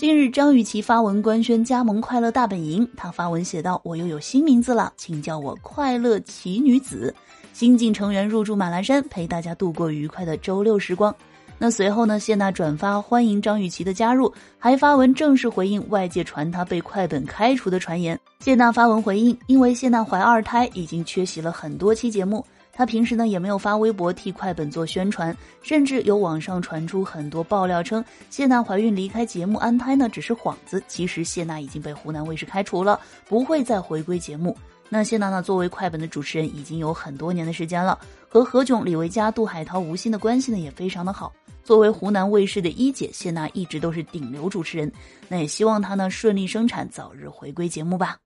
近日，张雨绮发文官宣加盟《快乐大本营》。她发文写道：“我又有新名字了，请叫我快乐奇女子。新晋成员入驻马栏山，陪大家度过愉快的周六时光。”那随后呢，谢娜转发欢迎张雨绮的加入，还发文正式回应外界传她被快本开除的传言。谢娜发文回应：“因为谢娜怀二胎，已经缺席了很多期节目。”他平时呢也没有发微博替快本做宣传，甚至有网上传出很多爆料称谢娜怀孕离开节目安胎呢只是幌子。其实谢娜已经被湖南卫视开除了，不会再回归节目。那谢娜呢作为快本的主持人已经有很多年的时间了，和何炅、李维嘉、杜海涛、吴昕的关系呢也非常的好。作为湖南卫视的一姐，谢娜一直都是顶流主持人。那也希望她呢顺利生产，早日回归节目吧。